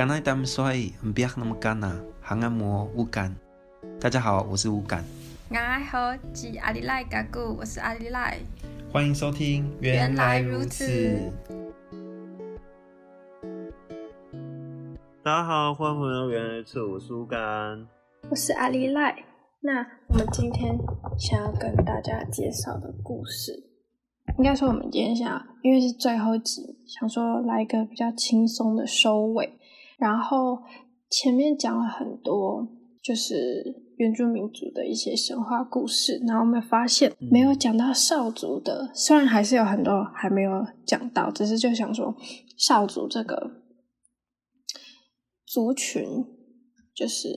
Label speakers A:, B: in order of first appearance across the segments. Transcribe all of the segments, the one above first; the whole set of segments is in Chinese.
A: 刚来他们说，不要那么干呐，还按摩无感。大家好，我是无感。
B: 我好，是阿里赖嘎古，我是阿里赖。
A: 欢迎收听，原来如此。
C: 大家好，欢迎回到原来如此，我是乌干，
B: 我是阿里赖。那我们今天想要跟大家介绍的故事。应该说，我们今天想，因为是最后一集，想说来一个比较轻松的收尾。然后前面讲了很多，就是原住民族的一些神话故事。然后我们发现没有讲到少族的，嗯、虽然还是有很多还没有讲到，只是就想说少族这个族群，就是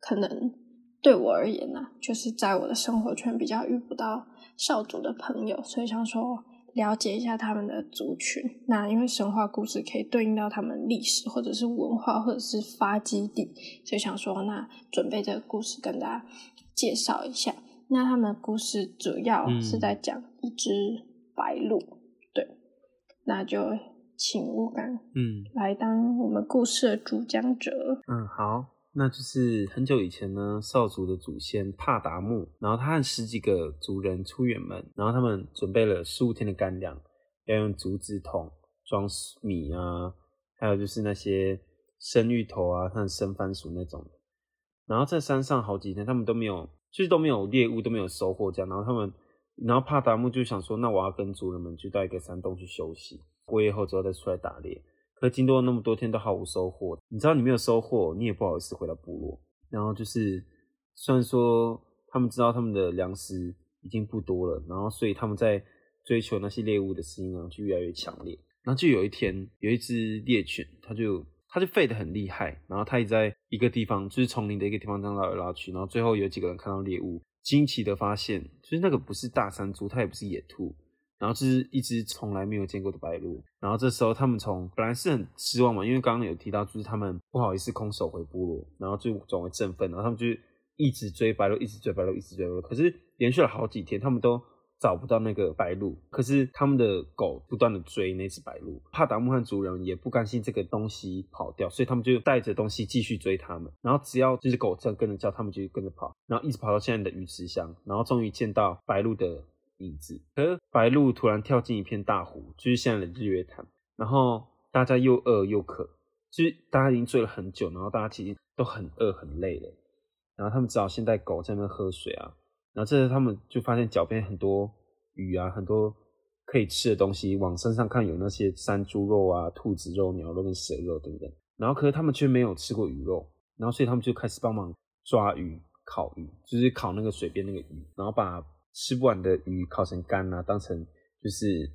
B: 可能对我而言呢、啊，就是在我的生活圈比较遇不到。少族的朋友，所以想说了解一下他们的族群。那因为神话故事可以对应到他们历史，或者是文化，或者是发基地，所以想说那准备这个故事跟大家介绍一下。那他们的故事主要是在讲一只白鹭，嗯、对，那就请乌干嗯来当我们故事的主讲者。
C: 嗯，好。那就是很久以前呢，少族的祖先帕达木，然后他和十几个族人出远门，然后他们准备了十五天的干粮，要用竹子桶装米啊，还有就是那些生芋头啊，像生番薯那种。然后在山上好几天，他们都没有，就是都没有猎物，都没有收获这样。然后他们，然后帕达木就想说，那我要跟族人们去到一个山洞去休息，过夜后之后再出来打猎。可经过那么多天都毫无收获，你知道你没有收获，你也不好意思回到部落。然后就是，虽然说他们知道他们的粮食已经不多了，然后所以他们在追求那些猎物的声音啊就越来越强烈。然后就有一天，有一只猎犬，它就它就吠得很厉害，然后它也在一个地方，就是丛林的一个地方这样拉来拉去。然后最后有几个人看到猎物，惊奇的发现，就是那个不是大山猪，它也不是野兔。然后这是一只从来没有见过的白鹿，然后这时候他们从本来是很失望嘛，因为刚刚有提到就是他们不好意思空手回部落，然后就转为振奋，然后他们就一直追白鹿，一直追白鹿，一直追白鹿。可是连续了好几天，他们都找不到那个白鹿。可是他们的狗不断的追那只白鹿，帕达木和族人也不甘心这个东西跑掉，所以他们就带着东西继续追他们。然后只要这只狗这样跟着叫，他们就跟着跑，然后一直跑到现在的鱼池乡，然后终于见到白鹿的影子，可是白鹿突然跳进一片大湖，就是现在的日月潭。然后大家又饿又渴，就是大家已经醉了很久，然后大家其实都很饿很累了。然后他们只好先带狗在那喝水啊。然后这时他们就发现脚边很多鱼啊，很多可以吃的东西。往身上看，有那些山猪肉啊、兔子肉、鸟肉跟蛇肉等等。然后可是他们却没有吃过鱼肉，然后所以他们就开始帮忙抓鱼、烤鱼，就是烤那个水边那个鱼，然后把。吃不完的鱼烤成干啊，当成就是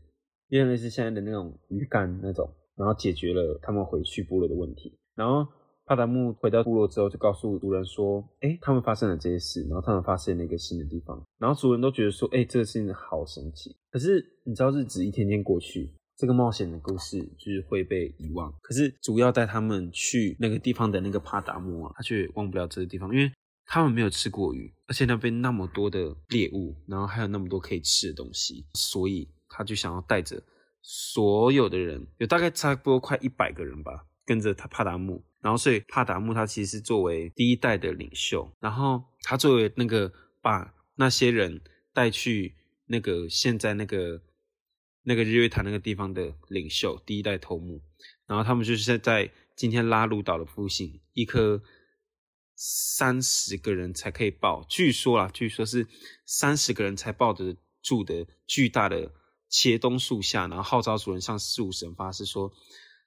C: 因为类似现在的那种鱼干那种，然后解决了他们回去部落的问题。然后帕达木回到部落之后，就告诉族人说：“哎、他们发生了这些事，然后他们发现了一个新的地方。”然后族人都觉得说：“哎、欸，这个事情好神奇。”可是你知道，日子一天天过去，这个冒险的故事就是会被遗忘。可是主要带他们去那个地方的那个帕达木啊，他却忘不了这个地方，因为。他们没有吃过鱼，而且那边那么多的猎物，然后还有那么多可以吃的东西，所以他就想要带着所有的人，有大概差不多快一百个人吧，跟着他帕达木。然后，所以帕达木他其实是作为第一代的领袖，然后他作为那个把那些人带去那个现在那个那个日月潭那个地方的领袖，第一代头目。然后他们就是在今天拉鲁岛的附近一颗。三十个人才可以抱，据说啦，据说是三十个人才抱得住的巨大的茄冬树下，然后号召族人向四五神发誓说，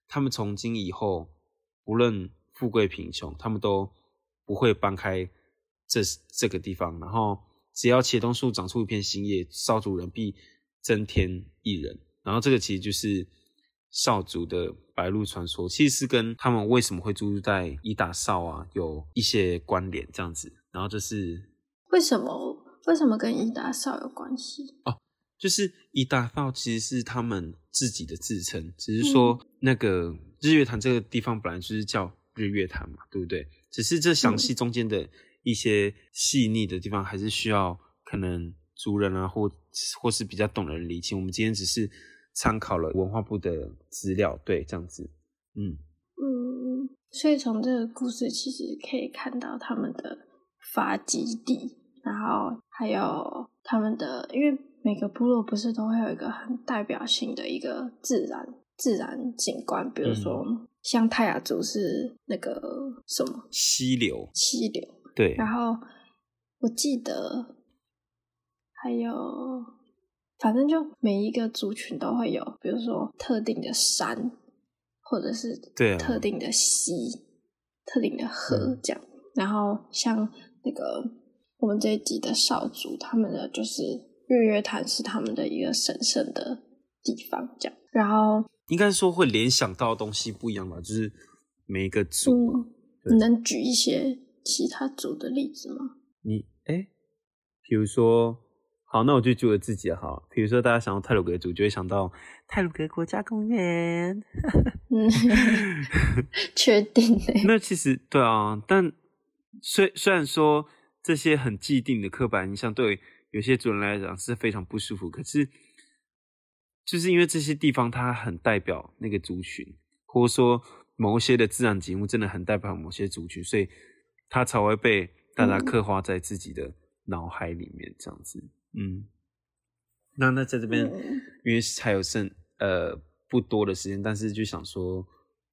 C: 他们从今以后，无论富贵贫穷，他们都不会搬开这这个地方。然后只要茄冬树长出一片新叶，少族人必增添一人。然后这个其实就是。少族的白鹿传说，其实是跟他们为什么会住在伊达少啊有一些关联，这样子。然后就是
B: 为什么为什么跟伊达少有关系？
C: 哦，就是伊达少其实是他们自己的自称，只是说那个日月潭这个地方本来就是叫日月潭嘛，对不对？只是这详细中间的一些细腻的地方，还是需要可能族人啊或或是比较懂的人理清。我们今天只是。参考了文化部的资料，对，这样子，嗯。
B: 嗯，所以从这个故事其实可以看到他们的发基地，然后还有他们的，因为每个部落不是都会有一个很代表性的一个自然自然景观，比如说、嗯、像泰雅族是那个什么？
C: 溪流，
B: 溪流，
C: 对。
B: 然后我记得还有，反正就每一个族群都会有，比如说特定的山。或者是特定的溪、啊、特定的河这样，嗯、然后像那个我们这一集的少族，他们的就是日月潭是他们的一个神圣的地方，这样。然后
C: 应该说会联想到的东西不一样吧？就是每一个族，
B: 嗯、你能举一些其他族的例子吗？
C: 你哎，比如说。好，那我就举我自己哈。比如说，大家想到泰鲁格族，就会想到泰鲁格国家公园。
B: 嗯，确定的。
C: 那其实对啊，但虽虽然说这些很既定的刻板印象对有些族人来讲是非常不舒服，可是就是因为这些地方它很代表那个族群，或者说某些的自然景物真的很代表某些族群，所以它才会被大家刻画在自己的脑海里面，这样子。嗯，那那在这边，嗯、因为还有剩呃不多的时间，但是就想说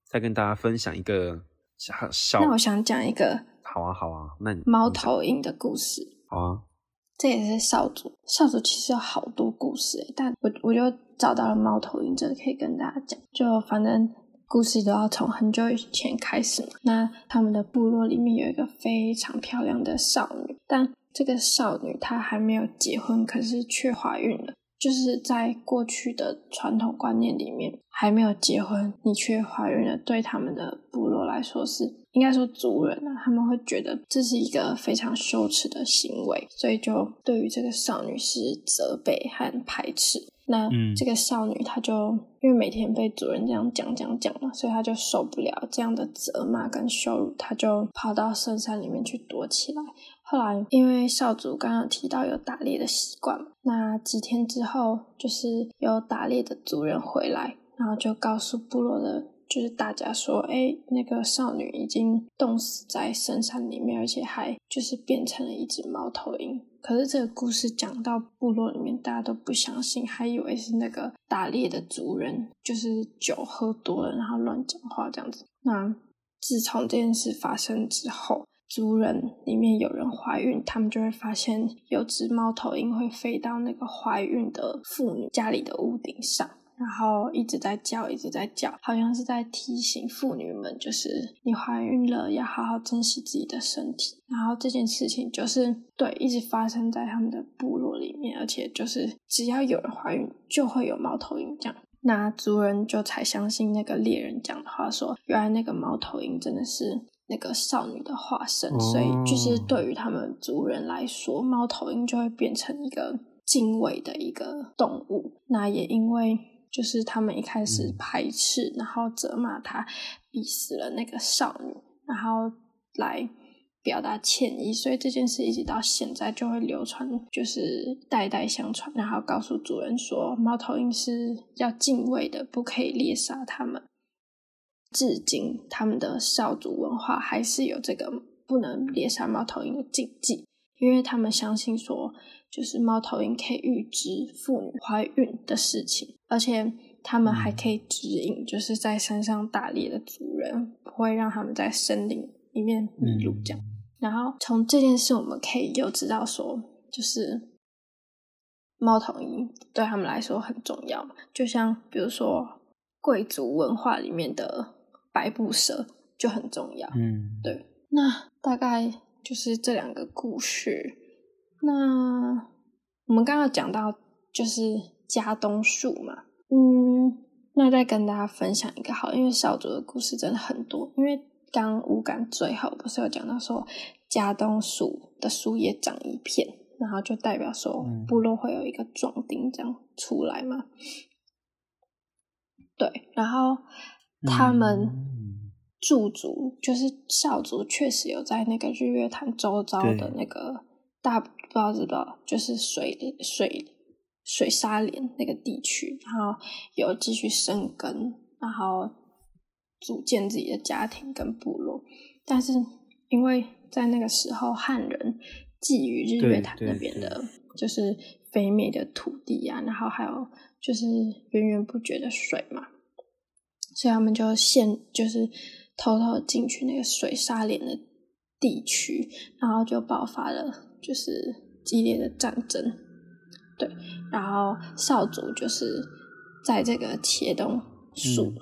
C: 再跟大家分享一个小小。
B: 那我想讲一个。
C: 好啊，好啊，那你
B: 猫头鹰的故事。
C: 好啊，
B: 这也是少主。少主其实有好多故事诶，但我我就找到了猫头鹰这个可以跟大家讲。就反正故事都要从很久以前开始嘛。那他们的部落里面有一个非常漂亮的少女，但。这个少女她还没有结婚，可是却怀孕了。就是在过去的传统观念里面，还没有结婚你却怀孕了，对他们的部落来说是应该说族人啊，他们会觉得这是一个非常羞耻的行为，所以就对于这个少女是责备和排斥。那这个少女她就因为每天被主人这样讲讲讲嘛，所以她就受不了这样的责骂跟羞辱，她就跑到深山里面去躲起来。后来，因为少主刚刚提到有打猎的习惯，那几天之后，就是有打猎的族人回来，然后就告诉部落的，就是大家说，哎，那个少女已经冻死在深山里面，而且还就是变成了一只猫头鹰。可是这个故事讲到部落里面，大家都不相信，还以为是那个打猎的族人就是酒喝多了，然后乱讲话这样子。那自从这件事发生之后，族人里面有人怀孕，他们就会发现有只猫头鹰会飞到那个怀孕的妇女家里的屋顶上，然后一直在叫，一直在叫，好像是在提醒妇女们，就是你怀孕了，要好好珍惜自己的身体。然后这件事情就是对，一直发生在他们的部落里面，而且就是只要有人怀孕，就会有猫头鹰这样。那族人就才相信那个猎人讲的话说，原来那个猫头鹰真的是。那个少女的化身，所以就是对于他们族人来说，猫头鹰就会变成一个敬畏的一个动物。那也因为就是他们一开始排斥，然后责骂他，逼死了那个少女，然后来表达歉意，所以这件事一直到现在就会流传，就是代代相传，然后告诉主人说，猫头鹰是要敬畏的，不可以猎杀他们。至今，他们的少族文化还是有这个不能猎杀猫头鹰的禁忌，因为他们相信说，就是猫头鹰可以预知妇女怀孕的事情，而且他们还可以指引，就是在山上打猎的族人，不会让他们在森林里面迷路这样。然后从这件事，我们可以又知道说，就是猫头鹰对他们来说很重要，就像比如说贵族文化里面的。百步蛇就很重要，嗯，对。那大概就是这两个故事。那我们刚刚讲到就是家冬树嘛，嗯，那再跟大家分享一个好，因为少主的故事真的很多。因为刚五感最后不是有讲到说家冬树的树叶长一片，然后就代表说部落会有一个壮丁这样出来嘛？对，然后。他们驻足，就是少族，确实有在那个日月潭周遭的那个大不知道知道，就是水水水沙连那个地区，然后有继续生根，然后组建自己的家庭跟部落。但是因为在那个时候，汉人觊觎日月潭那边的，就是肥美的土地啊，然后还有就是源源不绝的水嘛，所以他们就现就是偷偷进去那个水沙连的地区，然后就爆发了就是激烈的战争。对，然后少主就是在这个茄东树，嗯、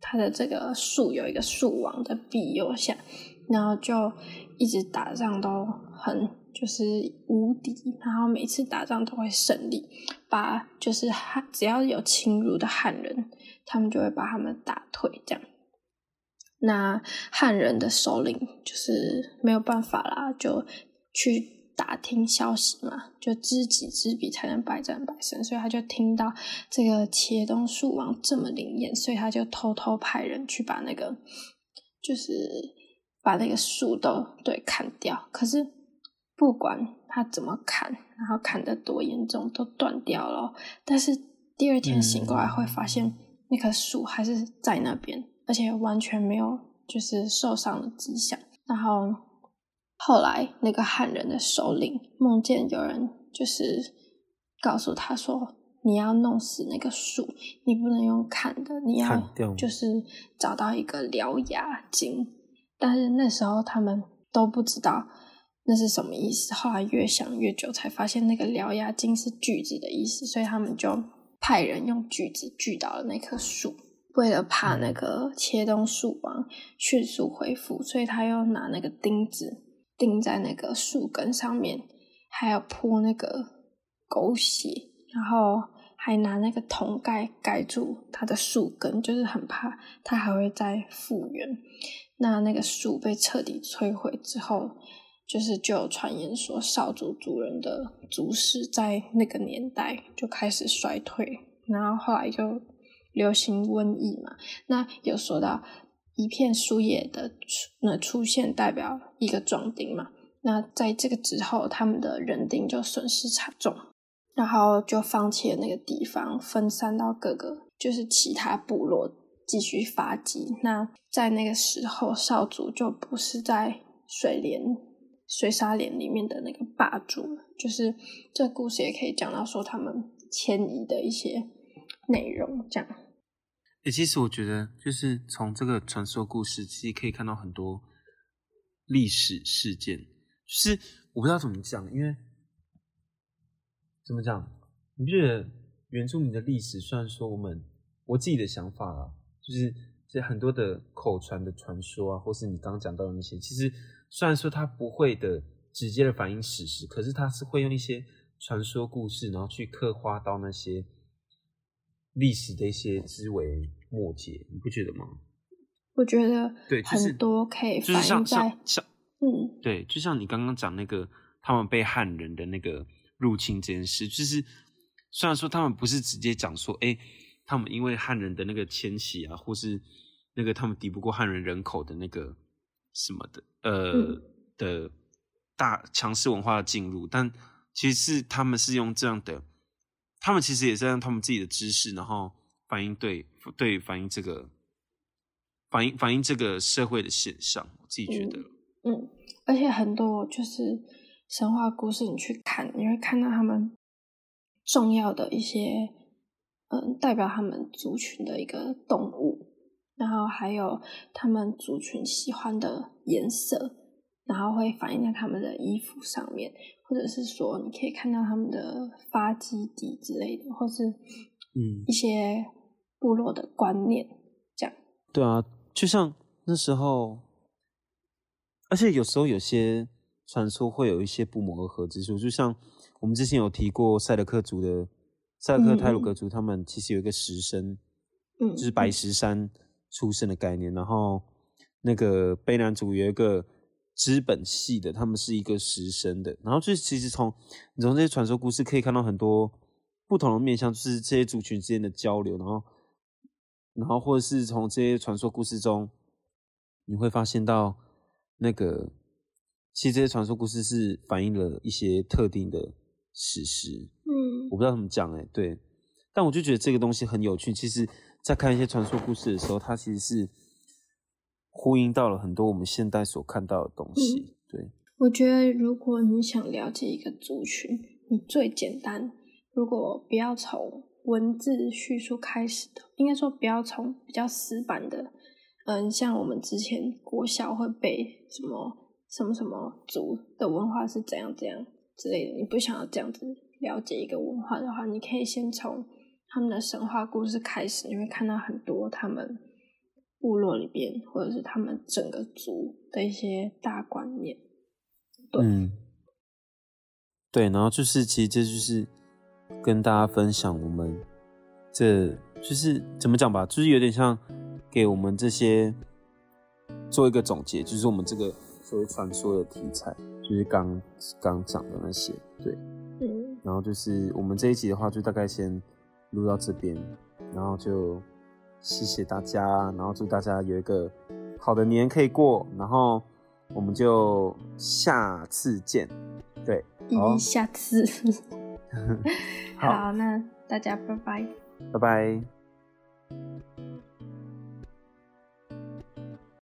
B: 他的这个树有一个树王的庇佑下，然后就一直打仗都很就是无敌，然后每次打仗都会胜利，把就是汉只要有侵入的汉人，他们就会把他们打退，这样。那汉人的首领就是没有办法啦，就去。打听消息嘛，就知己知彼才能百战百胜，所以他就听到这个茄东树王这么灵验，所以他就偷偷派人去把那个，就是把那个树都对砍掉。可是不管他怎么砍，然后砍得多严重，都断掉了。但是第二天醒过来会发现那棵树还是在那边，而且完全没有就是受伤的迹象，然后。后来，那个汉人的首领梦见有人就是告诉他说：“你要弄死那个树，你不能用砍的，你要就是找到一个獠牙精。”但是那时候他们都不知道那是什么意思。后来越想越久，才发现那个獠牙精是锯子的意思，所以他们就派人用锯子锯倒了那棵树。为了怕那个切东树王迅速恢复，所以他又拿那个钉子。钉在那个树根上面，还要泼那个狗血，然后还拿那个桶盖盖住它的树根，就是很怕它还会再复原。那那个树被彻底摧毁之后，就是就有传言说少族族人的族势在那个年代就开始衰退，然后后来就流行瘟疫嘛。那有说到。一片树叶的出那出现，代表一个壮丁嘛。那在这个之后，他们的人丁就损失惨重，然后就放弃了那个地方，分散到各个就是其他部落继续发迹。那在那个时候，少族就不是在水莲水沙连里面的那个霸主。就是这故事也可以讲到说他们迁移的一些内容，这样。
C: 欸，其实我觉得，就是从这个传说故事，其实可以看到很多历史事件。就是我不知道怎么讲，因为怎么讲？你觉得原住民的历史，虽然说我们我自己的想法啊，就是这很多的口传的传说啊，或是你刚刚讲到的那些，其实虽然说他不会的直接的反映史实，可是他是会用一些传说故事，然后去刻画到那些。历史的一些枝微末节，你不觉得吗？
B: 我觉得对，很多可以反映在
C: 像，像
B: 嗯，
C: 对，就像你刚刚讲那个他们被汉人的那个入侵这件事，就是虽然说他们不是直接讲说，哎、欸，他们因为汉人的那个迁徙啊，或是那个他们敌不过汉人人口的那个什么的，呃、嗯、的大强势文化的进入，但其实是他们是用这样的。他们其实也是让他们自己的知识，然后反映对对反映这个反映反映这个社会的现象。我自己觉得
B: 嗯，嗯，而且很多就是神话故事，你去看，你会看到他们重要的一些嗯，代表他们族群的一个动物，然后还有他们族群喜欢的颜色，然后会反映在他们的衣服上面。或者是说，你可以看到他们的发基地之类的，或是嗯一些部落的观念，这样。
C: 对啊，就像那时候，而且有时候有些传说会有一些不谋而合之处，就像我们之前有提过赛德克族的塞德克泰鲁格族，他们其实有一个石山，嗯，就是白石山出生的概念，然后那个卑南族有一个。资本系的，他们是一个实生的，然后就是其实从你从这些传说故事可以看到很多不同的面向，就是这些族群之间的交流，然后然后或者是从这些传说故事中，你会发现到那个其实这些传说故事是反映了一些特定的史实，嗯，我不知道怎么讲哎，对，但我就觉得这个东西很有趣。其实，在看一些传说故事的时候，它其实是呼应到了很多我们现代所看到的东西。嗯、对，
B: 我觉得如果你想了解一个族群，你最简单，如果不要从文字叙述开始的，应该说不要从比较死板的，嗯，像我们之前国小会背什么什么什么族的文化是怎样怎样之类的，你不想要这样子了解一个文化的话，你可以先从他们的神话故事开始，你会看到很多他们部落里边或者是他们整个族的一些大观念。对，
C: 嗯，对，然后就是其实这就是。跟大家分享，我们这就是怎么讲吧，就是有点像给我们这些做一个总结，就是我们这个所谓传说的题材，就是刚刚讲的那些，对，
B: 嗯，
C: 然后就是我们这一集的话，就大概先录到这边，然后就谢谢大家，然后祝大家有一个好的年可以过，然后我们就下次见，对，
B: 好，下次。
C: 好，
B: 好，那大家拜拜，
C: 拜拜。